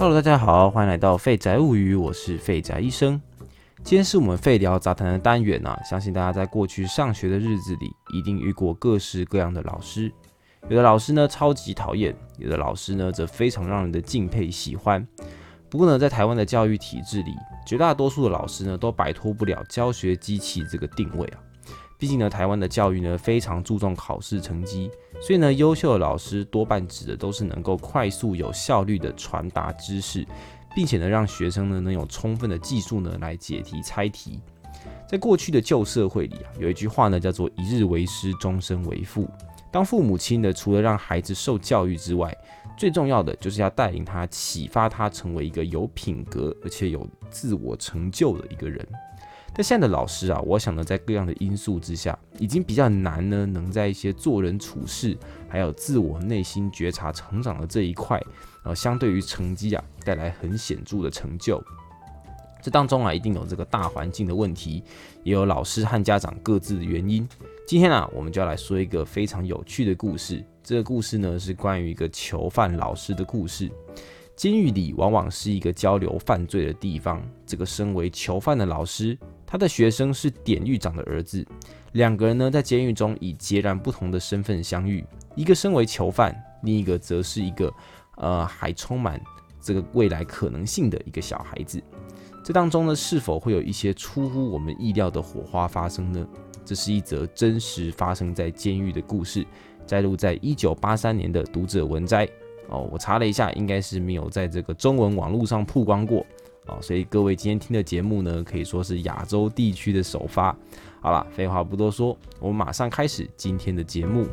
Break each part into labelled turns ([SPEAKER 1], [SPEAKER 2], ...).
[SPEAKER 1] Hello，大家好，欢迎来到废宅物语，我是废宅医生。今天是我们废聊杂谈的单元啊，相信大家在过去上学的日子里，一定遇过各式各样的老师。有的老师呢超级讨厌，有的老师呢则非常让人的敬佩喜欢。不过呢，在台湾的教育体制里，绝大多数的老师呢都摆脱不了教学机器这个定位啊。毕竟呢，台湾的教育呢非常注重考试成绩，所以呢，优秀的老师多半指的都是能够快速有效率的传达知识，并且呢，让学生呢能有充分的技术呢来解题猜题。在过去的旧社会里啊，有一句话呢叫做“一日为师，终身为父”。当父母亲呢，除了让孩子受教育之外，最重要的就是要带领他、启发他成为一个有品格而且有自我成就的一个人。但现在的老师啊，我想呢，在各样的因素之下，已经比较难呢，能在一些做人处事，还有自我内心觉察成长的这一块，呃，相对于成绩啊，带来很显著的成就。这当中啊，一定有这个大环境的问题，也有老师和家长各自的原因。今天啊，我们就要来说一个非常有趣的故事。这个故事呢，是关于一个囚犯老师的故事。监狱里往往是一个交流犯罪的地方。这个身为囚犯的老师。他的学生是典狱长的儿子，两个人呢在监狱中以截然不同的身份相遇，一个身为囚犯，另一个则是一个呃还充满这个未来可能性的一个小孩子。这当中呢是否会有一些出乎我们意料的火花发生呢？这是一则真实发生在监狱的故事，摘录在一九八三年的读者文摘。哦，我查了一下，应该是没有在这个中文网络上曝光过。哦，所以各位今天听的节目呢，可以说是亚洲地区的首发。好了，废话不多说，我们马上开始今天的节目。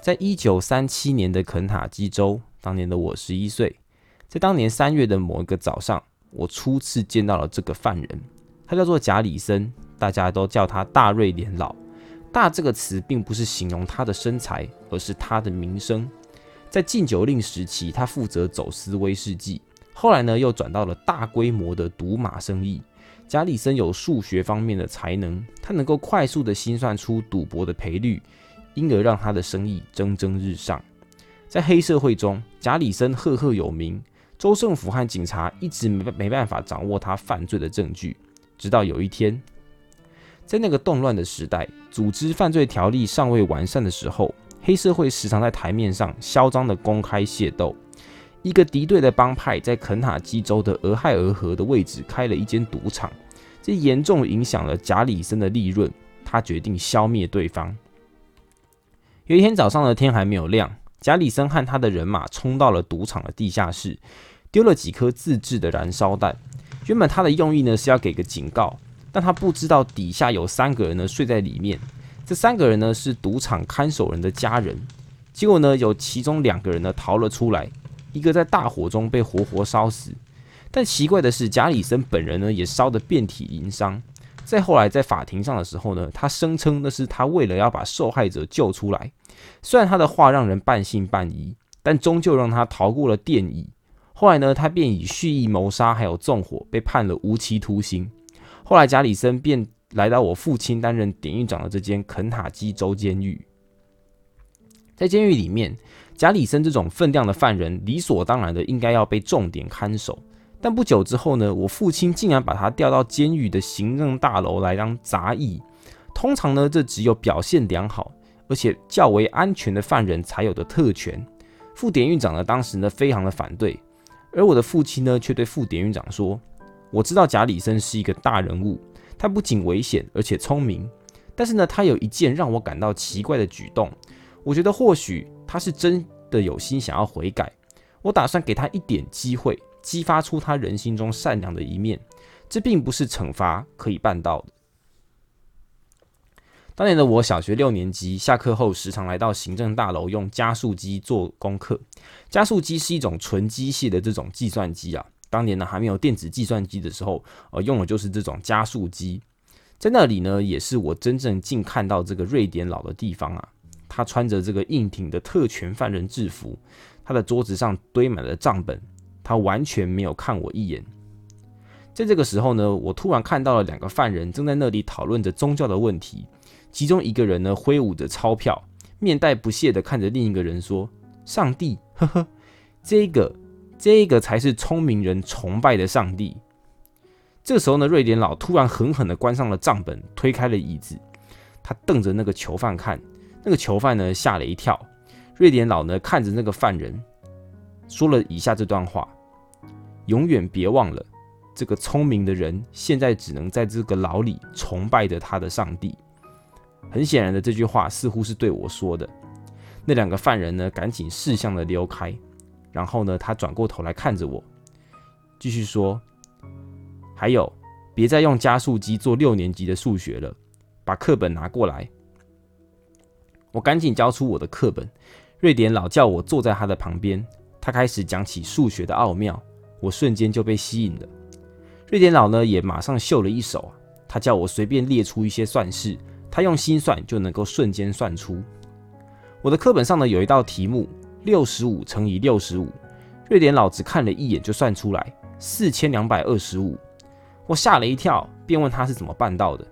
[SPEAKER 1] 在一九三七年的肯塔基州，当年的我十一岁，在当年三月的某一个早上，我初次见到了这个犯人，他叫做贾里森，大家都叫他大瑞典老。大这个词并不是形容他的身材，而是他的名声。在禁酒令时期，他负责走私威士忌，后来呢又转到了大规模的赌马生意。加里森有数学方面的才能，他能够快速的心算出赌博的赔率，因而让他的生意蒸蒸日上。在黑社会中，加里森赫赫有名，州政府和警察一直没没办法掌握他犯罪的证据。直到有一天，在那个动乱的时代，组织犯罪条例尚未完善的时候。黑社会时常在台面上嚣张的公开械斗。一个敌对的帮派在肯塔基州的俄亥俄河的位置开了一间赌场，这严重影响了贾里森的利润。他决定消灭对方。有一天早上的天还没有亮，贾里森和他的人马冲到了赌场的地下室，丢了几颗自制的燃烧弹。原本他的用意呢是要给个警告，但他不知道底下有三个人呢睡在里面。这三个人呢是赌场看守人的家人，结果呢有其中两个人呢逃了出来，一个在大火中被活活烧死。但奇怪的是，贾里森本人呢也烧得遍体鳞伤。再后来在法庭上的时候呢，他声称那是他为了要把受害者救出来。虽然他的话让人半信半疑，但终究让他逃过了电椅。后来呢，他便以蓄意谋杀还有纵火被判了无期徒刑。后来贾里森便。来到我父亲担任典狱长的这间肯塔基州监狱，在监狱里面，贾里森这种分量的犯人理所当然的应该要被重点看守。但不久之后呢，我父亲竟然把他调到监狱的行政大楼来当杂役。通常呢，这只有表现良好而且较为安全的犯人才有的特权。副典狱长呢，当时呢非常的反对，而我的父亲呢却对副典狱长说：“我知道贾里森是一个大人物。”他不仅危险，而且聪明。但是呢，他有一件让我感到奇怪的举动。我觉得或许他是真的有心想要悔改。我打算给他一点机会，激发出他人心中善良的一面。这并不是惩罚可以办到的。当年的我小学六年级，下课后时常来到行政大楼用加速机做功课。加速机是一种纯机械的这种计算机啊。当年呢还没有电子计算机的时候，呃，用的就是这种加速机。在那里呢，也是我真正近看到这个瑞典佬的地方啊。他穿着这个硬挺的特权犯人制服，他的桌子上堆满了账本，他完全没有看我一眼。在这个时候呢，我突然看到了两个犯人正在那里讨论着宗教的问题，其中一个人呢挥舞着钞票，面带不屑的看着另一个人说：“上帝，呵呵，这个，这个才是聪明人崇拜的上帝。”这时候呢，瑞典佬突然狠狠的关上了账本，推开了椅子，他瞪着那个囚犯看，那个囚犯呢吓了一跳。瑞典佬呢看着那个犯人，说了以下这段话：“永远别忘了，这个聪明的人现在只能在这个牢里崇拜着他的上帝。”很显然的，这句话似乎是对我说的。那两个犯人呢，赶紧识相的溜开。然后呢，他转过头来看着我，继续说：“还有，别再用加速机做六年级的数学了，把课本拿过来。”我赶紧交出我的课本。瑞典佬叫我坐在他的旁边，他开始讲起数学的奥妙，我瞬间就被吸引了。瑞典佬呢，也马上秀了一手，他叫我随便列出一些算式。他用心算就能够瞬间算出。我的课本上呢有一道题目，六十五乘以六十五，瑞典佬只看了一眼就算出来，四千两百二十五。我吓了一跳，便问他是怎么办到的。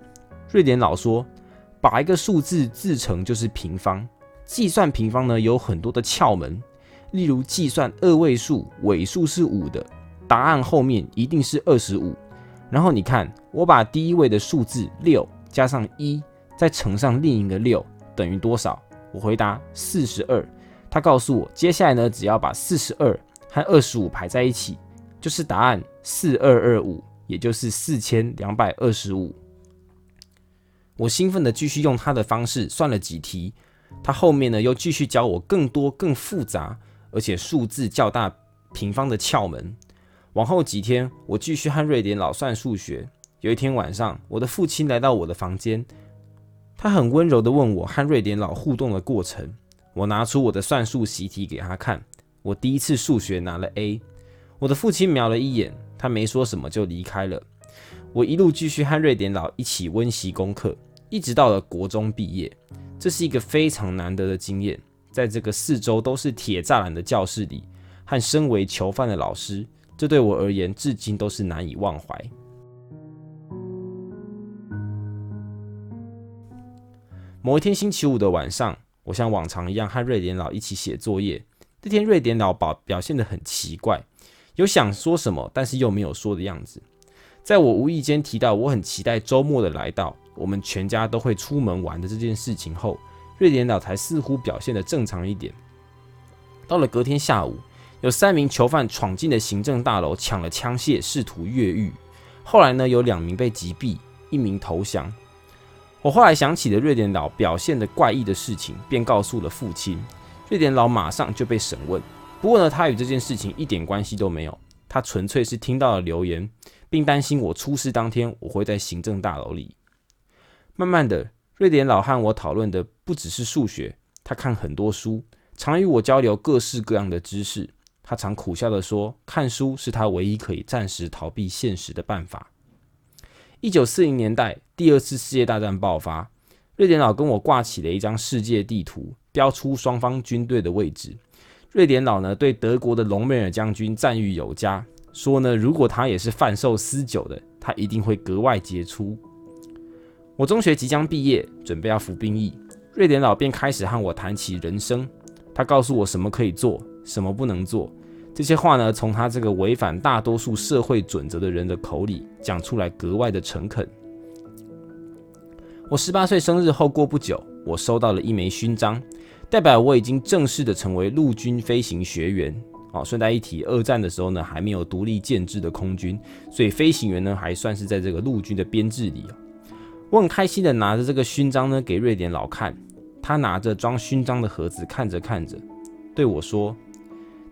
[SPEAKER 1] 瑞典佬说，把一个数字自成就是平方，计算平方呢有很多的窍门，例如计算二位数尾数是五的，答案后面一定是二十五。然后你看，我把第一位的数字六加上一。再乘上另一个六等于多少？我回答四十二。他告诉我，接下来呢，只要把四十二和二十五排在一起，就是答案四二二五，也就是四千两百二十五。我兴奋的继续用他的方式算了几题。他后面呢又继续教我更多更复杂而且数字较大平方的窍门。往后几天，我继续和瑞典佬算数学。有一天晚上，我的父亲来到我的房间。他很温柔地问我和瑞典佬互动的过程。我拿出我的算术习题给他看。我第一次数学拿了 A。我的父亲瞄了一眼，他没说什么就离开了。我一路继续和瑞典佬一起温习功课，一直到了国中毕业。这是一个非常难得的经验，在这个四周都是铁栅栏的教室里，和身为囚犯的老师，这对我而言至今都是难以忘怀。某一天星期五的晚上，我像往常一样和瑞典佬一起写作业。这天瑞典佬表表现得很奇怪，有想说什么，但是又没有说的样子。在我无意间提到我很期待周末的来到，我们全家都会出门玩的这件事情后，瑞典佬才似乎表现得正常一点。到了隔天下午，有三名囚犯闯进了行政大楼，抢了枪械，试图越狱。后来呢，有两名被击毙，一名投降。我后来想起了瑞典佬表现的怪异的事情，便告诉了父亲。瑞典佬马上就被审问，不过呢，他与这件事情一点关系都没有，他纯粹是听到了流言，并担心我出事当天我会在行政大楼里。慢慢的，瑞典佬和我讨论的不只是数学，他看很多书，常与我交流各式各样的知识。他常苦笑的说，看书是他唯一可以暂时逃避现实的办法。一九四零年代，第二次世界大战爆发。瑞典佬跟我挂起了一张世界地图，标出双方军队的位置。瑞典佬呢，对德国的隆美尔将军赞誉有加，说呢，如果他也是贩售私酒的，他一定会格外杰出。我中学即将毕业，准备要服兵役，瑞典佬便开始和我谈起人生。他告诉我什么可以做，什么不能做。这些话呢，从他这个违反大多数社会准则的人的口里讲出来，格外的诚恳。我十八岁生日后过不久，我收到了一枚勋章，代表我已经正式的成为陆军飞行学员。哦，顺带一提，二战的时候呢，还没有独立建制的空军，所以飞行员呢，还算是在这个陆军的编制里。我很开心的拿着这个勋章呢，给瑞典佬看。他拿着装勋章的盒子，看着看着，对我说。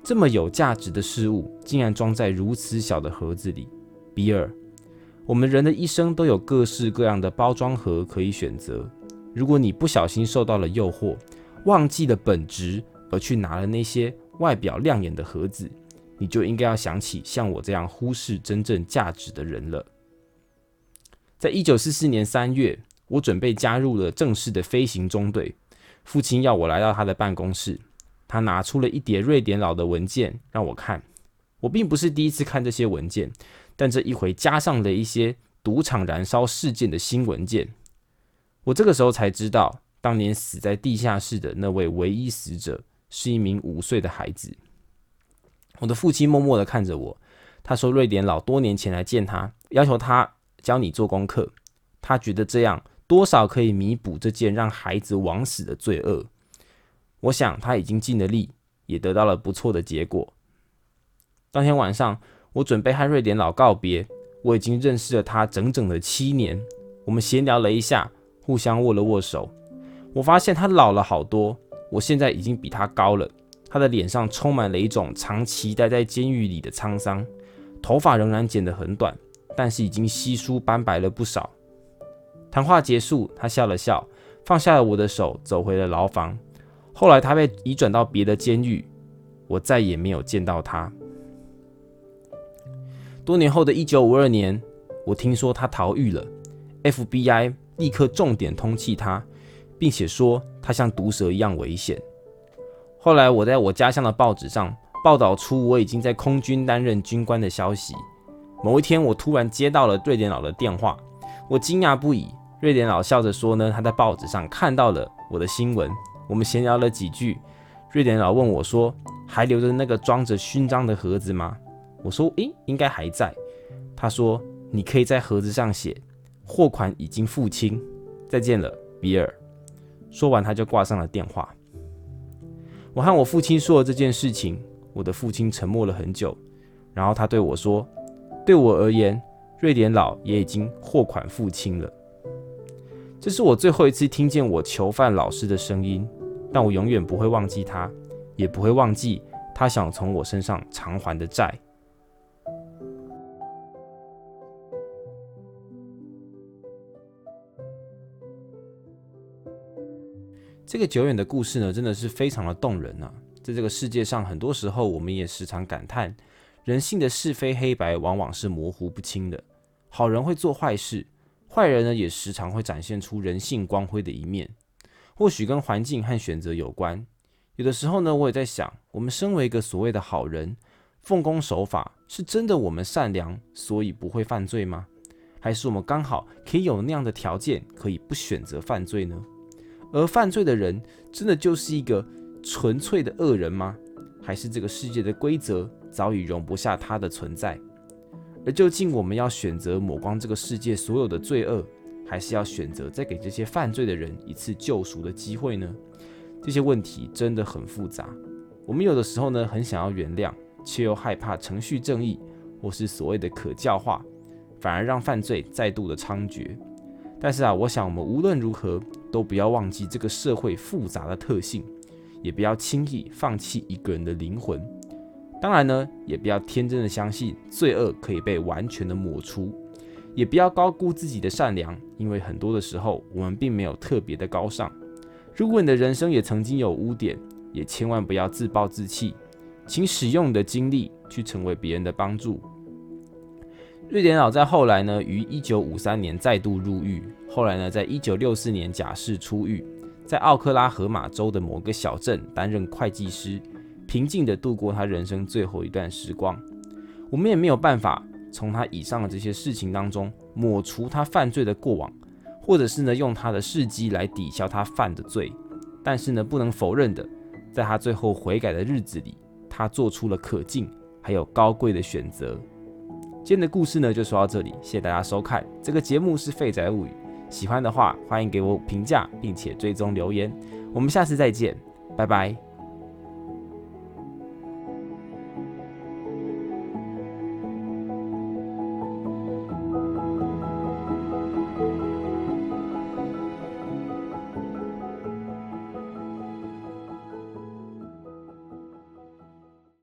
[SPEAKER 1] 这么有价值的事物，竟然装在如此小的盒子里，比尔。我们人的一生都有各式各样的包装盒可以选择。如果你不小心受到了诱惑，忘记了本质，而去拿了那些外表亮眼的盒子，你就应该要想起像我这样忽视真正价值的人了。在一九四四年三月，我准备加入了正式的飞行中队，父亲要我来到他的办公室。他拿出了一叠瑞典佬的文件让我看，我并不是第一次看这些文件，但这一回加上了一些赌场燃烧事件的新文件。我这个时候才知道，当年死在地下室的那位唯一死者是一名五岁的孩子。我的父亲默默的看着我，他说：“瑞典佬多年前来见他，要求他教你做功课，他觉得这样多少可以弥补这件让孩子枉死的罪恶。我想他已经尽了力，也得到了不错的结果。”当天晚上，我准备和瑞典佬告别。我已经认识了他整整的七年。我们闲聊了一下，互相握了握手。我发现他老了好多。我现在已经比他高了。他的脸上充满了一种长期待在监狱里的沧桑，头发仍然剪得很短，但是已经稀疏斑白了不少。谈话结束，他笑了笑，放下了我的手，走回了牢房。后来他被移转到别的监狱，我再也没有见到他。多年后的一九五二年，我听说他逃狱了，FBI 立刻重点通缉他，并且说他像毒蛇一样危险。后来我在我家乡的报纸上报道出我已经在空军担任军官的消息。某一天，我突然接到了瑞典佬的电话，我惊讶不已。瑞典佬笑着说呢，他在报纸上看到了我的新闻。我们闲聊了几句，瑞典佬问我说：“还留着那个装着勋章的盒子吗？”我说：“诶，应该还在。”他说：“你可以在盒子上写，货款已经付清，再见了，比尔。”说完，他就挂上了电话。我和我父亲说了这件事情，我的父亲沉默了很久，然后他对我说：“对我而言，瑞典佬也已经货款付清了。”这是我最后一次听见我囚犯老师的声音，但我永远不会忘记他，也不会忘记他想从我身上偿还的债。这个久远的故事呢，真的是非常的动人啊！在这个世界上，很多时候我们也时常感叹，人性的是非黑白往往是模糊不清的。好人会做坏事，坏人呢也时常会展现出人性光辉的一面。或许跟环境和选择有关。有的时候呢，我也在想，我们身为一个所谓的好人，奉公守法，是真的我们善良，所以不会犯罪吗？还是我们刚好可以有那样的条件，可以不选择犯罪呢？而犯罪的人真的就是一个纯粹的恶人吗？还是这个世界的规则早已容不下他的存在？而究竟我们要选择抹光这个世界所有的罪恶，还是要选择再给这些犯罪的人一次救赎的机会呢？这些问题真的很复杂。我们有的时候呢，很想要原谅，却又害怕程序正义或是所谓的可教化，反而让犯罪再度的猖獗。但是啊，我想我们无论如何都不要忘记这个社会复杂的特性，也不要轻易放弃一个人的灵魂。当然呢，也不要天真的相信罪恶可以被完全的抹除，也不要高估自己的善良，因为很多的时候我们并没有特别的高尚。如果你的人生也曾经有污点，也千万不要自暴自弃，请使用你的精力去成为别人的帮助。瑞典佬在后来呢，于一九五三年再度入狱。后来呢，在一九六四年假释出狱，在奥克拉荷马州的某个小镇担任会计师，平静地度过他人生最后一段时光。我们也没有办法从他以上的这些事情当中抹除他犯罪的过往，或者是呢用他的事迹来抵消他犯的罪。但是呢，不能否认的，在他最后悔改的日子里，他做出了可敬还有高贵的选择。今天的故事呢，就说到这里，谢谢大家收看。这个节目是《废宅物语》，喜欢的话欢迎给我评价，并且追踪留言。我们下次再见，拜拜。